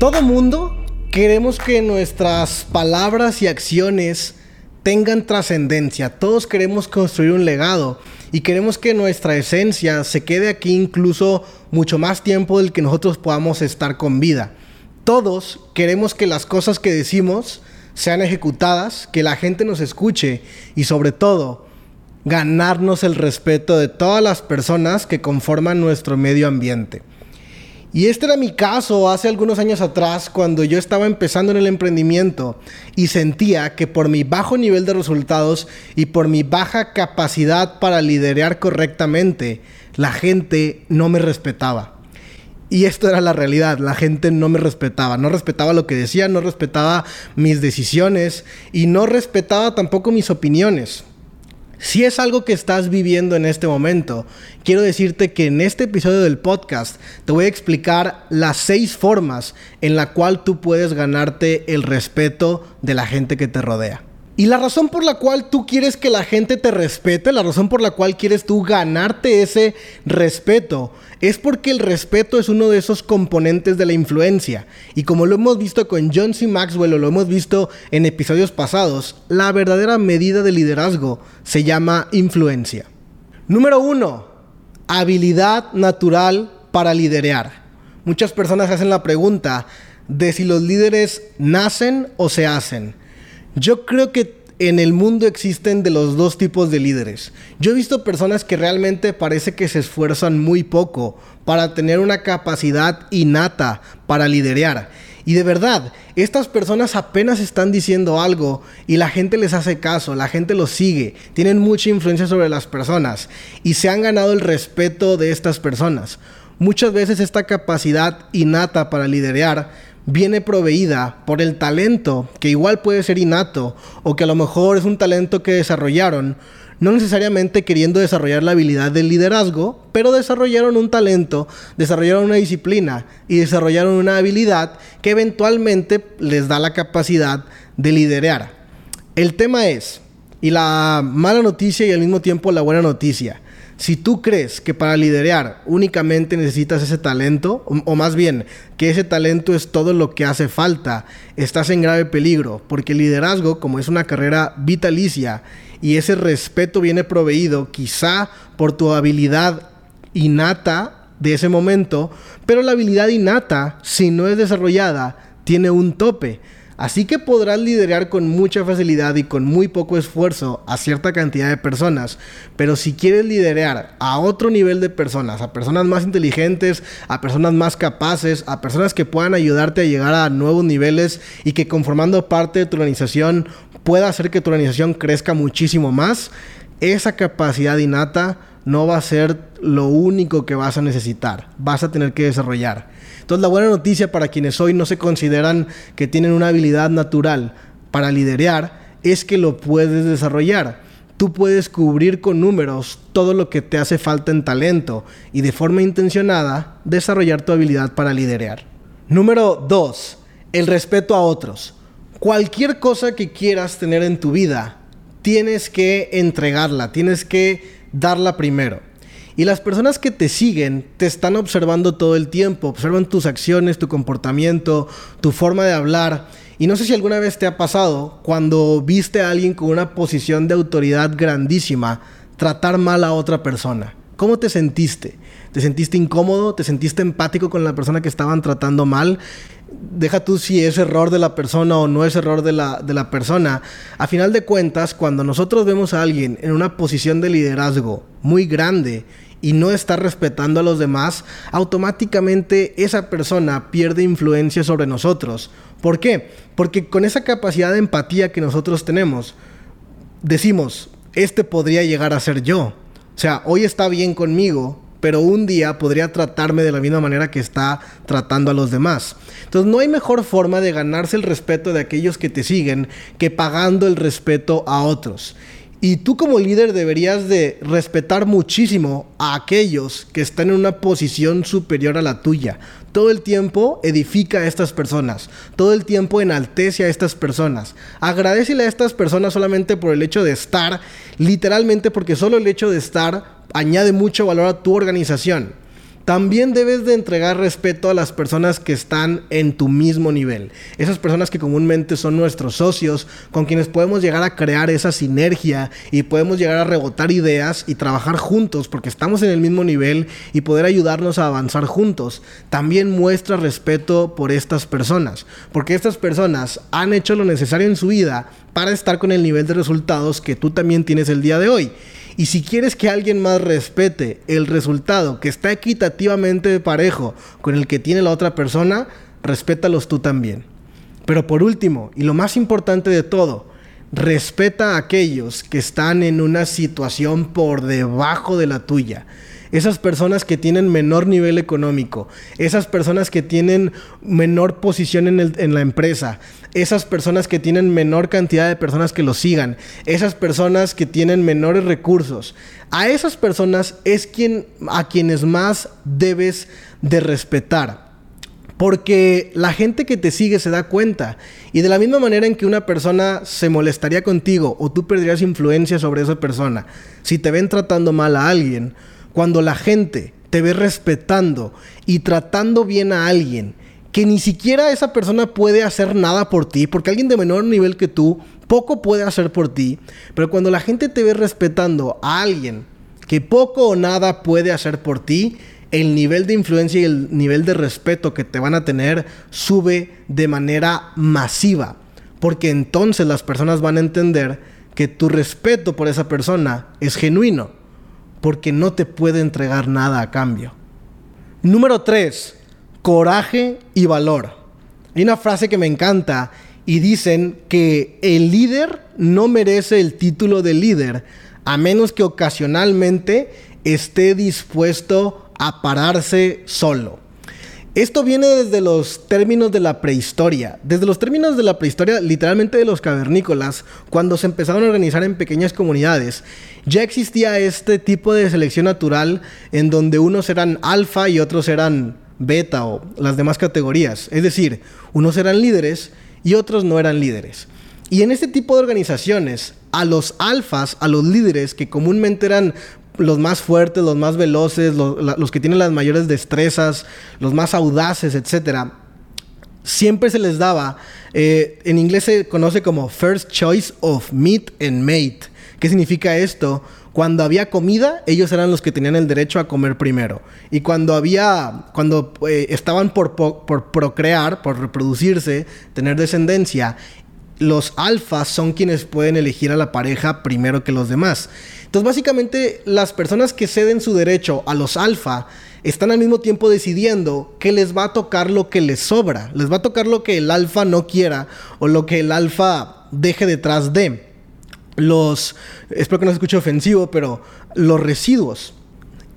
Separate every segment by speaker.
Speaker 1: Todo mundo queremos que nuestras palabras y acciones tengan trascendencia. Todos queremos construir un legado y queremos que nuestra esencia se quede aquí incluso mucho más tiempo del que nosotros podamos estar con vida. Todos queremos que las cosas que decimos sean ejecutadas, que la gente nos escuche y sobre todo ganarnos el respeto de todas las personas que conforman nuestro medio ambiente. Y este era mi caso hace algunos años atrás cuando yo estaba empezando en el emprendimiento y sentía que por mi bajo nivel de resultados y por mi baja capacidad para liderar correctamente, la gente no me respetaba. Y esto era la realidad, la gente no me respetaba, no respetaba lo que decía, no respetaba mis decisiones y no respetaba tampoco mis opiniones. Si es algo que estás viviendo en este momento, quiero decirte que en este episodio del podcast te voy a explicar las seis formas en la cual tú puedes ganarte el respeto de la gente que te rodea. Y la razón por la cual tú quieres que la gente te respete, la razón por la cual quieres tú ganarte ese respeto, es porque el respeto es uno de esos componentes de la influencia. Y como lo hemos visto con John C. Maxwell o lo hemos visto en episodios pasados, la verdadera medida de liderazgo se llama influencia. Número uno, habilidad natural para liderear. Muchas personas hacen la pregunta de si los líderes nacen o se hacen. Yo creo que en el mundo existen de los dos tipos de líderes. Yo he visto personas que realmente parece que se esfuerzan muy poco para tener una capacidad innata para liderear. Y de verdad, estas personas apenas están diciendo algo y la gente les hace caso, la gente los sigue, tienen mucha influencia sobre las personas y se han ganado el respeto de estas personas. Muchas veces esta capacidad innata para liderear viene proveída por el talento, que igual puede ser innato, o que a lo mejor es un talento que desarrollaron, no necesariamente queriendo desarrollar la habilidad del liderazgo, pero desarrollaron un talento, desarrollaron una disciplina y desarrollaron una habilidad que eventualmente les da la capacidad de liderar. El tema es, y la mala noticia y al mismo tiempo la buena noticia, si tú crees que para liderar únicamente necesitas ese talento, o, más bien que ese talento es todo lo que hace falta, estás en grave peligro, porque el liderazgo, como es una carrera vitalicia y ese respeto viene proveído quizá por tu habilidad innata de ese momento, pero la habilidad innata, si no es desarrollada, tiene un tope. Así que podrás liderar con mucha facilidad y con muy poco esfuerzo a cierta cantidad de personas. Pero si quieres liderar a otro nivel de personas, a personas más inteligentes, a personas más capaces, a personas que puedan ayudarte a llegar a nuevos niveles y que conformando parte de tu organización pueda hacer que tu organización crezca muchísimo más, esa capacidad innata no va a ser lo único que vas a necesitar. Vas a tener que desarrollar. Entonces la buena noticia para quienes hoy no se consideran que tienen una habilidad natural para liderear es que lo puedes desarrollar. Tú puedes cubrir con números todo lo que te hace falta en talento y de forma intencionada desarrollar tu habilidad para liderear. Número 2. El respeto a otros. Cualquier cosa que quieras tener en tu vida, tienes que entregarla, tienes que darla primero. Y las personas que te siguen te están observando todo el tiempo, observan tus acciones, tu comportamiento, tu forma de hablar. Y no sé si alguna vez te ha pasado cuando viste a alguien con una posición de autoridad grandísima tratar mal a otra persona. ¿Cómo te sentiste? ¿Te sentiste incómodo? ¿Te sentiste empático con la persona que estaban tratando mal? Deja tú si es error de la persona o no es error de la, de la persona. A final de cuentas, cuando nosotros vemos a alguien en una posición de liderazgo muy grande y no está respetando a los demás, automáticamente esa persona pierde influencia sobre nosotros. ¿Por qué? Porque con esa capacidad de empatía que nosotros tenemos, decimos, este podría llegar a ser yo. O sea, hoy está bien conmigo, pero un día podría tratarme de la misma manera que está tratando a los demás. Entonces no hay mejor forma de ganarse el respeto de aquellos que te siguen que pagando el respeto a otros. Y tú como líder deberías de respetar muchísimo a aquellos que están en una posición superior a la tuya. Todo el tiempo edifica a estas personas. Todo el tiempo enaltece a estas personas. Agradecele a estas personas solamente por el hecho de estar, literalmente porque solo el hecho de estar añade mucho valor a tu organización. también debes de entregar respeto a las personas que están en tu mismo nivel. Esas personas que comúnmente son nuestros socios, con quienes podemos llegar a crear esa sinergia y podemos llegar a rebotar ideas y trabajar juntos porque estamos en el mismo nivel y poder ayudarnos a avanzar juntos. También muestra respeto por estas personas, porque estas personas han hecho lo necesario en su vida para estar con el nivel de resultados que tú también tienes el día de hoy. Y si quieres que alguien más respete el resultado que está equitativamente parejo con el que tiene la otra persona, respétalos tú también. Pero por último, y lo más importante de todo, respeta a aquellos que están en una situación por debajo de la tuya esas personas que tienen menor nivel económico, esas personas que tienen menor posición en, la empresa, esas personas que tienen menor cantidad de personas que los sigan, esas personas que tienen menores recursos. A esas personas es quien, a quienes más debes de respetar. Porque la gente que te sigue se da cuenta. Y de la misma manera en que una persona se molestaría contigo o tú perderías influencia sobre esa persona, si te ven tratando mal a alguien, cuando la gente te ve respetando y tratando bien a alguien, que ni siquiera esa persona puede hacer nada por ti, porque alguien de menor nivel que tú poco puede hacer por ti, pero cuando la gente te ve respetando a alguien que poco o nada puede hacer por ti, el nivel de influencia y el nivel de respeto que te van a tener sube de manera masiva, porque entonces las personas van a entender que tu respeto por esa persona es genuino porque no te puede entregar nada a cambio. Número 3. Coraje y valor. Hay una frase que me encanta y dicen que el líder no merece el título de líder a menos que ocasionalmente esté dispuesto a pararse solo. Esto viene desde los términos de la prehistoria. Desde los términos de la prehistoria, literalmente de los cavernícolas, cuando se empezaron a organizar en pequeñas comunidades, ya existía este tipo de selección natural en donde unos eran alfa y otros eran beta o las demás categorías. Es decir, unos eran líderes y otros no eran líderes. Y en este tipo de organizaciones, a los alfas, a los líderes que comúnmente eran los más fuertes, los más veloces, los, que tienen las mayores destrezas, los más audaces, etc. Siempre se les daba, eh, en inglés se conoce como First Choice of Meat and Mate. ¿Qué significa esto? Cuando había comida, ellos eran los que tenían el derecho a comer primero. Y cuando había, cuando eh, estaban por procrear, por reproducirse, tener descendencia, los alfas son quienes pueden elegir a la pareja primero que los demás. Entonces, básicamente, las personas que ceden su derecho a los alfa están al mismo tiempo decidiendo que les va a tocar lo que les sobra. Les va a tocar lo que el alfa no quiera o lo que el alfa deje detrás de. Los, espero que no se escuche ofensivo, pero los residuos.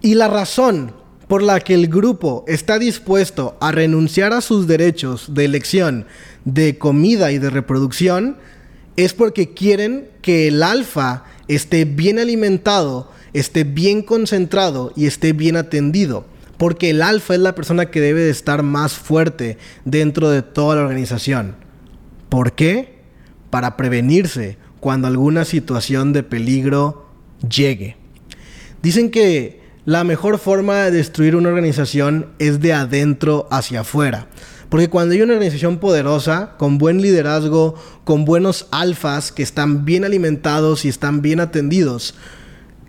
Speaker 1: Y la razón por la que el grupo está dispuesto a renunciar a sus derechos de elección de comida y de reproducción es porque quieren que el alfa esté bien alimentado, esté bien concentrado y esté bien atendido. Porque el alfa es la persona que debe de estar más fuerte dentro de toda la organización. ¿Por qué? Para prevenirse cuando alguna situación de peligro llegue. Dicen que la mejor forma de destruir una organización es de adentro hacia afuera. Porque cuando hay una organización poderosa, con buen liderazgo, con buenos alfas que están bien alimentados y están bien atendidos,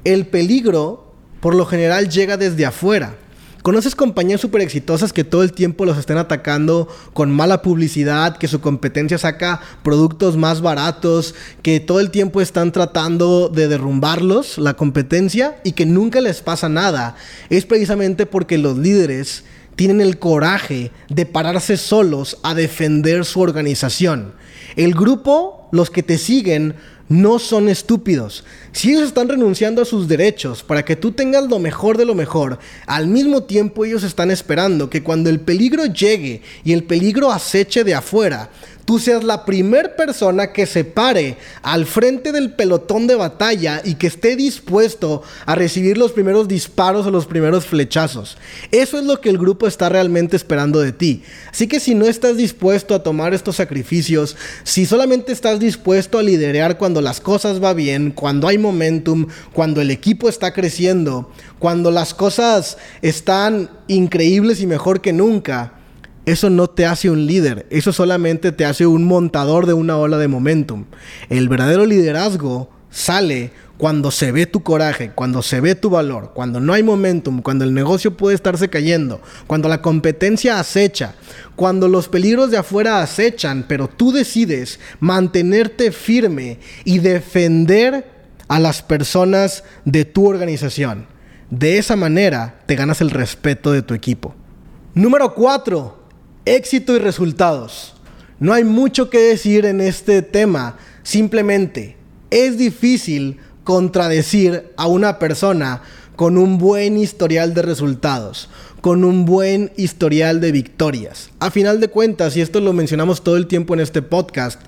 Speaker 1: el peligro por lo general llega desde afuera. ¿Conoces compañías súper exitosas que todo el tiempo los estén atacando con mala publicidad, que su competencia saca productos más baratos, que todo el tiempo están tratando de derrumbarlos, la competencia, y que nunca les pasa nada? Es precisamente porque los líderes tienen el coraje de pararse solos a defender su organización. El grupo, los que te siguen, no son estúpidos. Si ellos están renunciando a sus derechos para que tú tengas lo mejor de lo mejor, al mismo tiempo ellos están esperando que cuando el peligro llegue y el peligro aceche de afuera, tú seas la primer persona que se pare al frente del pelotón de batalla y que esté dispuesto a recibir los primeros disparos o los primeros flechazos. Eso es lo que el grupo está realmente esperando de ti. Así que si no estás dispuesto a tomar estos sacrificios, si solamente estás dispuesto a liderar cuando las cosas van bien, cuando hay momentum, cuando el equipo está creciendo, cuando las cosas están increíbles y mejor que nunca, eso no te hace un líder, eso solamente te hace un montador de una ola de momentum. El verdadero liderazgo sale cuando se ve tu coraje, cuando se ve tu valor, cuando no hay momentum, cuando el negocio puede estarse cayendo, cuando la competencia acecha, cuando los peligros de afuera acechan, pero tú decides mantenerte firme y defender a las personas de tu organización. De esa manera te ganas el respeto de tu equipo. Número 4 Éxito y resultados. No hay mucho que decir en este tema. Simplemente es difícil contradecir a una persona con un buen historial de resultados, con un buen historial de victorias. A final de cuentas, y esto lo mencionamos todo el tiempo en este podcast,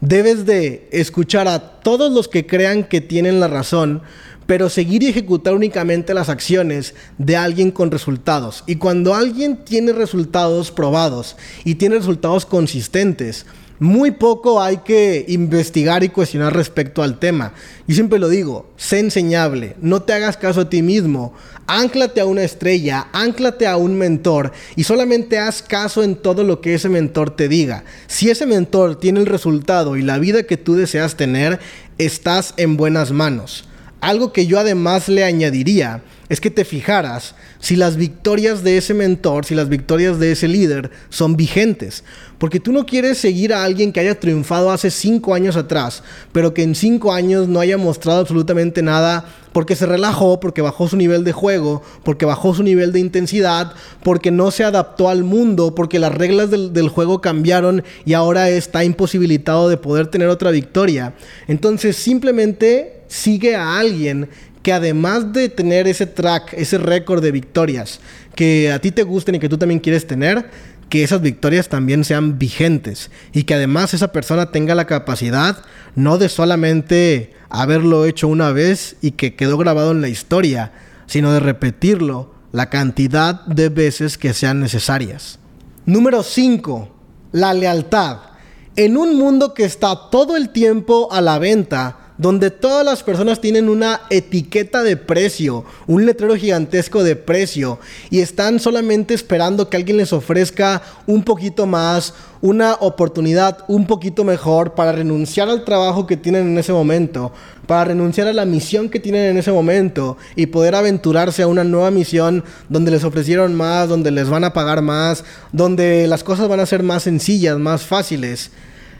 Speaker 1: debes de escuchar a todos los que crean que tienen la razón, pero seguir y ejecutar únicamente las acciones de alguien con resultados. Y cuando alguien tiene resultados probados y tiene resultados consistentes, muy poco hay que investigar y cuestionar respecto al tema. Y siempre lo digo, sé enseñable, no te hagas caso a ti mismo, anclate a una estrella, anclate a un mentor y solamente haz caso en todo lo que ese mentor te diga. Si ese mentor tiene el resultado y la vida que tú deseas tener, estás en buenas manos. Algo que yo además le añadiría es que te fijaras si las victorias de ese mentor, si las victorias de ese líder son vigentes. Porque tú no quieres seguir a alguien que haya triunfado hace cinco años atrás, pero que en cinco años no haya mostrado absolutamente nada porque se relajó, porque bajó su nivel de juego, porque bajó su nivel de intensidad, porque no se adaptó al mundo, porque las reglas del, juego cambiaron y ahora está imposibilitado de poder tener otra victoria. Entonces simplemente sigue a alguien que además de tener ese track, ese récord de victorias que a ti te gusten y que tú también quieres tener, que esas victorias también sean vigentes y que además esa persona tenga la capacidad no de solamente haberlo hecho una vez y que quedó grabado en la historia, sino de repetirlo la cantidad de veces que sean necesarias. Número 5. La lealtad. En un mundo que está todo el tiempo a la venta, donde todas las personas tienen una etiqueta de precio, un letrero gigantesco de precio, y están solamente esperando que alguien les ofrezca un poquito más, una oportunidad un poquito mejor para renunciar al trabajo que tienen en ese momento, para renunciar a la misión que tienen en ese momento y poder aventurarse a una nueva misión donde les ofrecieron más, donde les van a pagar más, donde las cosas van a ser más sencillas, más fáciles.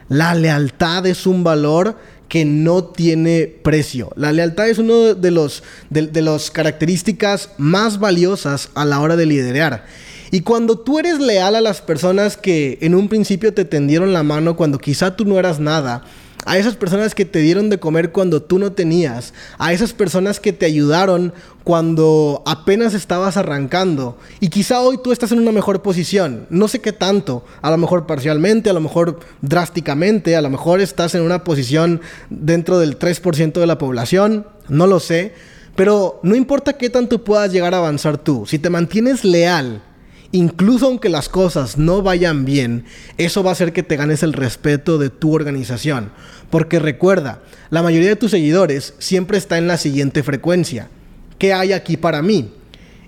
Speaker 1: La lealtad es un valor que no tiene precio. La lealtad es una de las de, los características más valiosas a la hora de liderar. Y cuando tú eres leal a las personas que en un principio te tendieron la mano cuando quizá tú no eras nada, a esas personas que te dieron de comer cuando tú no tenías, a esas personas que te ayudaron cuando apenas estabas arrancando. Y quizá hoy tú estás en una mejor posición, no sé qué tanto, a lo mejor parcialmente, a lo mejor drásticamente, a lo mejor estás en una posición dentro del 3% de la población, no lo sé, pero no importa qué tanto puedas llegar a avanzar tú, si te mantienes leal, incluso aunque las cosas no vayan bien, eso va a hacer que te ganes el respeto de tu organización. Porque recuerda, la mayoría de tus seguidores siempre está en la siguiente frecuencia. ¿Qué hay aquí para mí?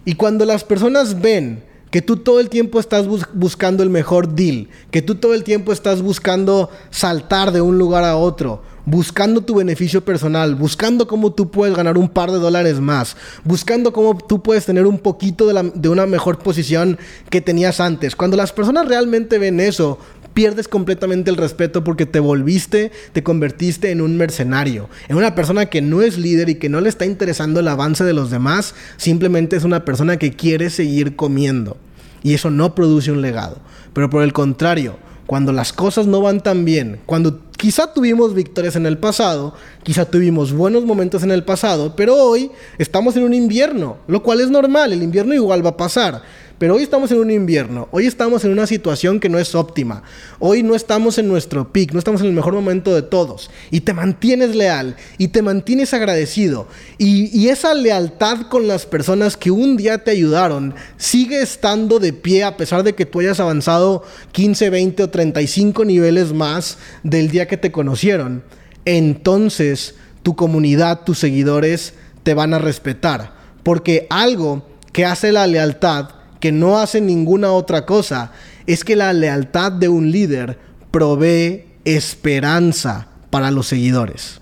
Speaker 1: Y cuando las personas ven que tú todo el tiempo estás buscando el mejor deal, que tú todo el tiempo estás buscando saltar de un lugar a otro, buscando tu beneficio personal, buscando cómo tú puedes ganar un par de dólares más, buscando cómo tú puedes tener un poquito de, una mejor posición que tenías antes. Cuando las personas realmente ven eso, pierdes completamente el respeto porque te volviste, te convertiste en un mercenario, en una persona que no es líder y que no le está interesando el avance de los demás, simplemente es una persona que quiere seguir comiendo. Y eso no produce un legado. Pero por el contrario, cuando las cosas no van tan bien, cuando quizá tuvimos victorias en el pasado, quizá tuvimos buenos momentos en el pasado, pero hoy estamos en un invierno, lo cual es normal, el invierno igual va a pasar. Pero hoy estamos en un invierno, hoy estamos en una situación que no es óptima, hoy no estamos en nuestro pic, no estamos en el mejor momento de todos, y te mantienes leal, y te mantienes agradecido, y, y esa lealtad con las personas que un día te ayudaron sigue estando de pie a pesar de que tú hayas avanzado 15, 20 o 35 niveles más del día que te conocieron, entonces tu comunidad, tus seguidores te van a respetar, porque algo que hace la lealtad que no hace ninguna otra cosa, es que la lealtad de un líder provee esperanza para los seguidores.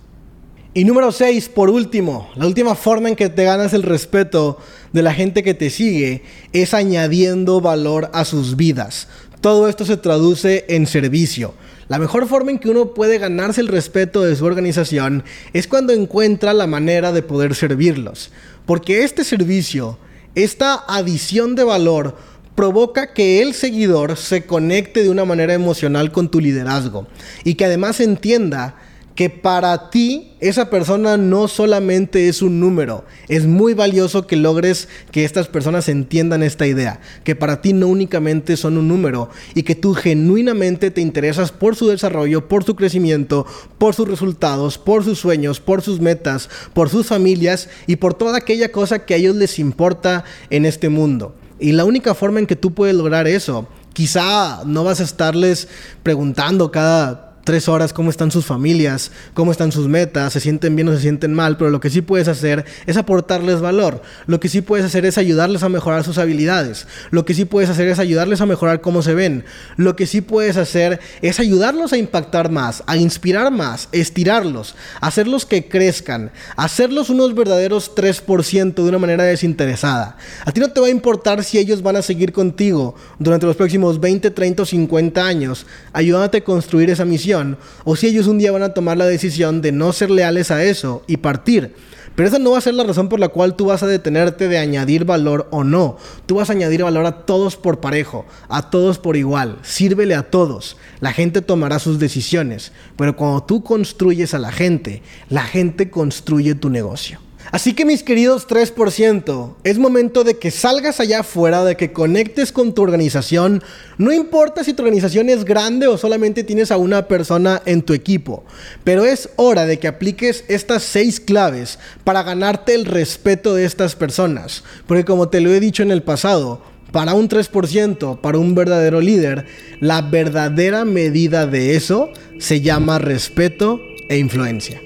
Speaker 1: Y número 6, por último, la última forma en que te ganas el respeto de la gente que te sigue es añadiendo valor a sus vidas. Todo esto se traduce en servicio. La mejor forma en que uno puede ganarse el respeto de su organización es cuando encuentra la manera de poder servirlos. Porque este servicio esta adición de valor provoca que el seguidor se conecte de una manera emocional con tu liderazgo y que además entienda que para ti esa persona no solamente es un número, es muy valioso que logres que estas personas entiendan esta idea, que para ti no únicamente son un número y que tú genuinamente te interesas por su desarrollo, por su crecimiento, por sus resultados, por sus sueños, por sus metas, por sus familias y por toda aquella cosa que a ellos les importa en este mundo. Y la única forma en que tú puedes lograr eso, quizá no vas a estarles preguntando cada tres horas cómo están sus familias, cómo están sus metas, se sienten bien o se sienten mal, pero lo que sí puedes hacer es aportarles valor. Lo que sí puedes hacer es ayudarles a mejorar sus habilidades. Lo que sí puedes hacer es ayudarles a mejorar cómo se ven. Lo que sí puedes hacer es ayudarlos a impactar más, a inspirar más, estirarlos, hacerlos que crezcan, hacerlos unos verdaderos 3% de una manera desinteresada. A ti no te va a importar si ellos van a seguir contigo durante los próximos 20, 30 o 50 años, ayudándote a construir esa misión o si ellos un día van a tomar la decisión de no ser leales a eso y partir. Pero esa no va a ser la razón por la cual tú vas a detenerte de añadir valor o no. Tú vas a añadir valor a todos por parejo, a todos por igual. Sírvele a todos. La gente tomará sus decisiones. Pero cuando tú construyes a la gente, la gente construye tu negocio. Así que mis queridos 3%, es momento de que salgas allá afuera, de que conectes con tu organización. No importa si tu organización es grande o solamente tienes a una persona en tu equipo, pero es hora de que apliques estas seis claves para ganarte el respeto de estas personas. Porque como te lo he dicho en el pasado, para un 3%, para un verdadero líder, la verdadera medida de eso se llama respeto e influencia.